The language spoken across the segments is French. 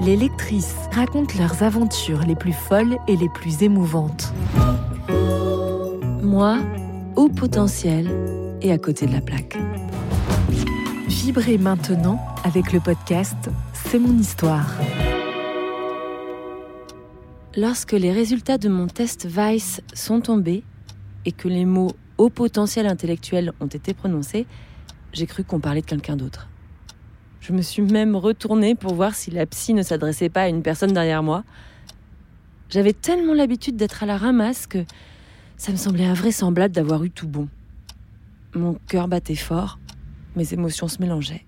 Les lectrices racontent leurs aventures les plus folles et les plus émouvantes. Moi, au potentiel et à côté de la plaque. Vibrez maintenant avec le podcast C'est mon histoire. Lorsque les résultats de mon test Vice sont tombés et que les mots haut potentiel intellectuel ont été prononcés, j'ai cru qu'on parlait de quelqu'un d'autre. Je me suis même retournée pour voir si la psy ne s'adressait pas à une personne derrière moi. J'avais tellement l'habitude d'être à la ramasse que ça me semblait invraisemblable d'avoir eu tout bon. Mon cœur battait fort, mes émotions se mélangeaient.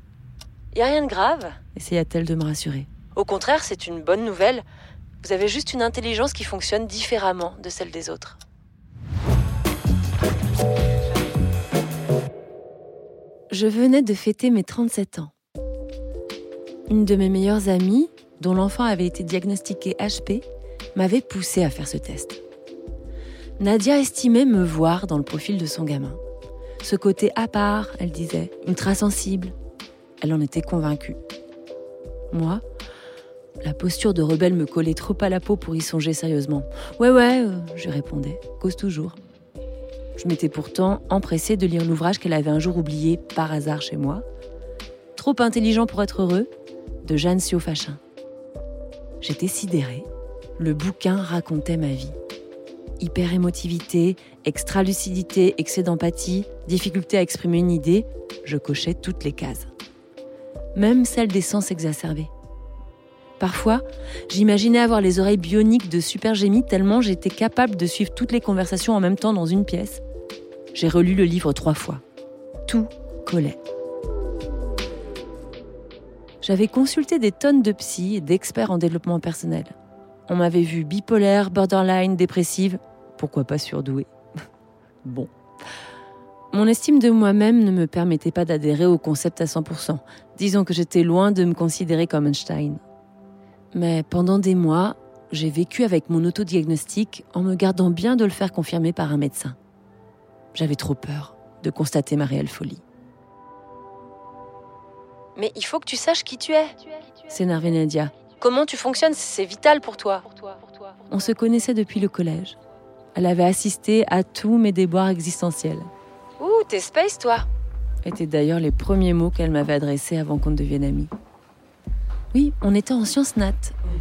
Y a rien de grave, essaya-t-elle de me rassurer. Au contraire, c'est une bonne nouvelle. Vous avez juste une intelligence qui fonctionne différemment de celle des autres. Je venais de fêter mes 37 ans. Une de mes meilleures amies, dont l'enfant avait été diagnostiqué HP, m'avait poussé à faire ce test. Nadia estimait me voir dans le profil de son gamin. Ce côté à part, elle disait, ultra-sensible. Elle en était convaincue. Moi, la posture de rebelle me collait trop à la peau pour y songer sérieusement. Ouais, ouais, euh, je répondais, cause toujours. Je m'étais pourtant empressée de lire l'ouvrage qu'elle avait un jour oublié par hasard chez moi. Trop intelligent pour être heureux, de Jeanne Siofachin. J'étais sidérée. Le bouquin racontait ma vie hyper-émotivité, extra-lucidité, excès d'empathie, difficulté à exprimer une idée, je cochais toutes les cases. Même celle des sens exacerbés. Parfois, j'imaginais avoir les oreilles bioniques de Super Génie tellement j'étais capable de suivre toutes les conversations en même temps dans une pièce. J'ai relu le livre trois fois. Tout collait. J'avais consulté des tonnes de psy et d'experts en développement personnel. On m'avait vu bipolaire, borderline, dépressive, pourquoi pas surdouée Bon. Mon estime de moi-même ne me permettait pas d'adhérer au concept à 100%. Disons que j'étais loin de me considérer comme Einstein. Mais pendant des mois, j'ai vécu avec mon autodiagnostic en me gardant bien de le faire confirmer par un médecin. J'avais trop peur de constater ma réelle folie. Mais il faut que tu saches qui tu es, s'énervait Nadia. Comment tu fonctionnes, c'est vital pour toi. On se connaissait depuis le collège. Elle avait assisté à tous mes déboires existentiels. Ouh, t'es space, toi étaient d'ailleurs les premiers mots qu'elle m'avait adressés avant qu'on ne devienne amis. Oui, on était en sciences nat,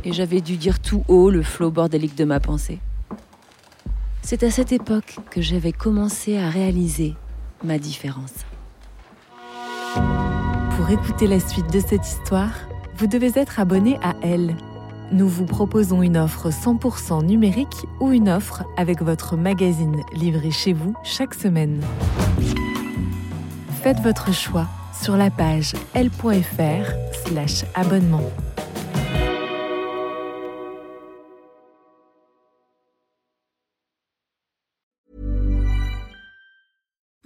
et j'avais dû dire tout haut le flot bordélique de ma pensée. C'est à cette époque que j'avais commencé à réaliser ma différence. Pour écouter la suite de cette histoire, vous devez être abonné à Elle, nous vous proposons une offre 100% numérique ou une offre avec votre magazine livré chez vous chaque semaine. Faites votre choix sur la page l.fr/slash